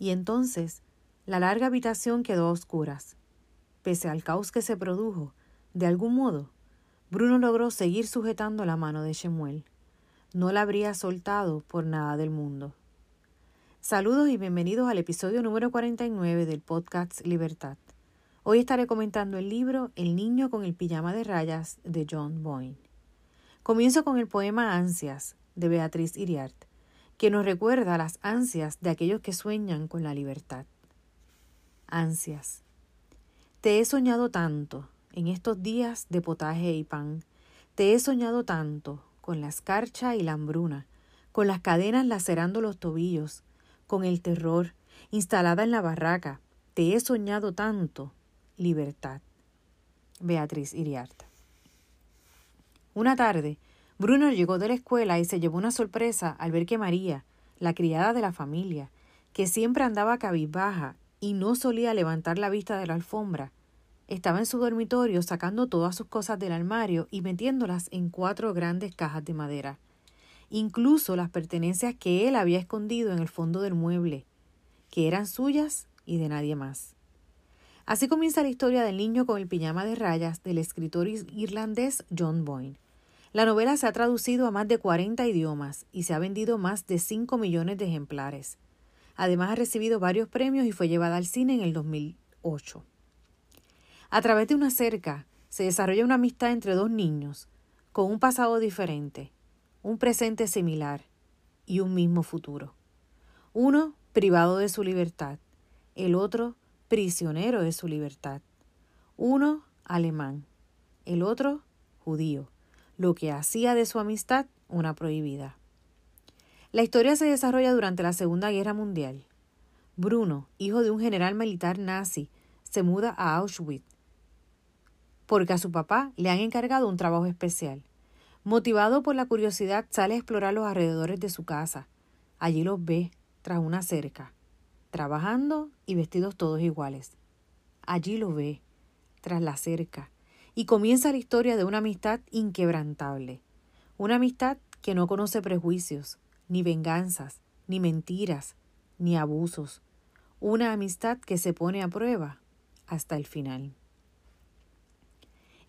Y entonces la larga habitación quedó a oscuras. Pese al caos que se produjo, de algún modo, Bruno logró seguir sujetando la mano de Shemuel. No la habría soltado por nada del mundo. Saludos y bienvenidos al episodio número 49 del podcast Libertad. Hoy estaré comentando el libro El niño con el pijama de rayas de John Boyne. Comienzo con el poema Ansias de Beatriz Iriart, que nos recuerda las ansias de aquellos que sueñan con la libertad. Ansias. Te he soñado tanto en estos días de potaje y pan. Te he soñado tanto con la escarcha y la hambruna, con las cadenas lacerando los tobillos, con el terror instalada en la barraca. Te he soñado tanto. Libertad. Beatriz Iriarte. Una tarde, Bruno llegó de la escuela y se llevó una sorpresa al ver que María, la criada de la familia, que siempre andaba cabizbaja y no solía levantar la vista de la alfombra, estaba en su dormitorio sacando todas sus cosas del armario y metiéndolas en cuatro grandes cajas de madera, incluso las pertenencias que él había escondido en el fondo del mueble, que eran suyas y de nadie más. Así comienza la historia del niño con el pijama de rayas del escritor irlandés John Boyne. La novela se ha traducido a más de 40 idiomas y se ha vendido más de 5 millones de ejemplares. Además ha recibido varios premios y fue llevada al cine en el 2008. A través de una cerca se desarrolla una amistad entre dos niños, con un pasado diferente, un presente similar y un mismo futuro. Uno privado de su libertad, el otro prisionero de su libertad. Uno alemán, el otro judío, lo que hacía de su amistad una prohibida. La historia se desarrolla durante la Segunda Guerra Mundial. Bruno, hijo de un general militar nazi, se muda a Auschwitz porque a su papá le han encargado un trabajo especial. Motivado por la curiosidad, sale a explorar los alrededores de su casa. Allí los ve, tras una cerca, trabajando y vestidos todos iguales. Allí lo ve, tras la cerca, y comienza la historia de una amistad inquebrantable. Una amistad que no conoce prejuicios, ni venganzas, ni mentiras, ni abusos. Una amistad que se pone a prueba hasta el final.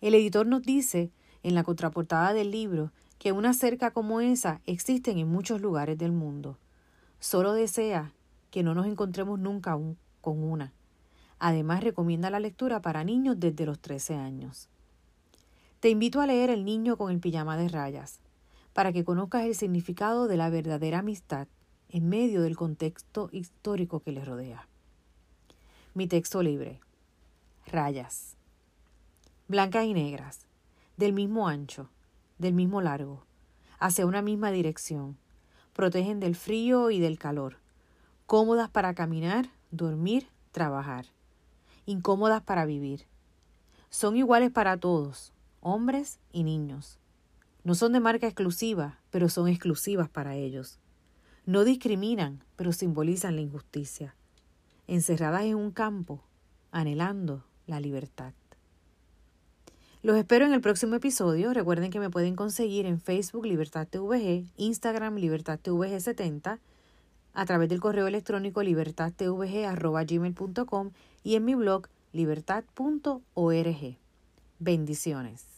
El editor nos dice, en la contraportada del libro, que una cerca como esa existen en muchos lugares del mundo. Solo desea que no nos encontremos nunca con una. Además, recomienda la lectura para niños desde los 13 años. Te invito a leer El niño con el pijama de rayas, para que conozcas el significado de la verdadera amistad en medio del contexto histórico que le rodea. Mi texto libre. Rayas blancas y negras, del mismo ancho, del mismo largo, hacia una misma dirección. Protegen del frío y del calor, cómodas para caminar, dormir, trabajar, incómodas para vivir. Son iguales para todos, hombres y niños. No son de marca exclusiva, pero son exclusivas para ellos. No discriminan, pero simbolizan la injusticia. Encerradas en un campo, anhelando la libertad. Los espero en el próximo episodio. Recuerden que me pueden conseguir en Facebook Libertad TVG, Instagram Libertad TVG 70, a través del correo electrónico libertadtvg.gmail.com y en mi blog libertad.org. Bendiciones.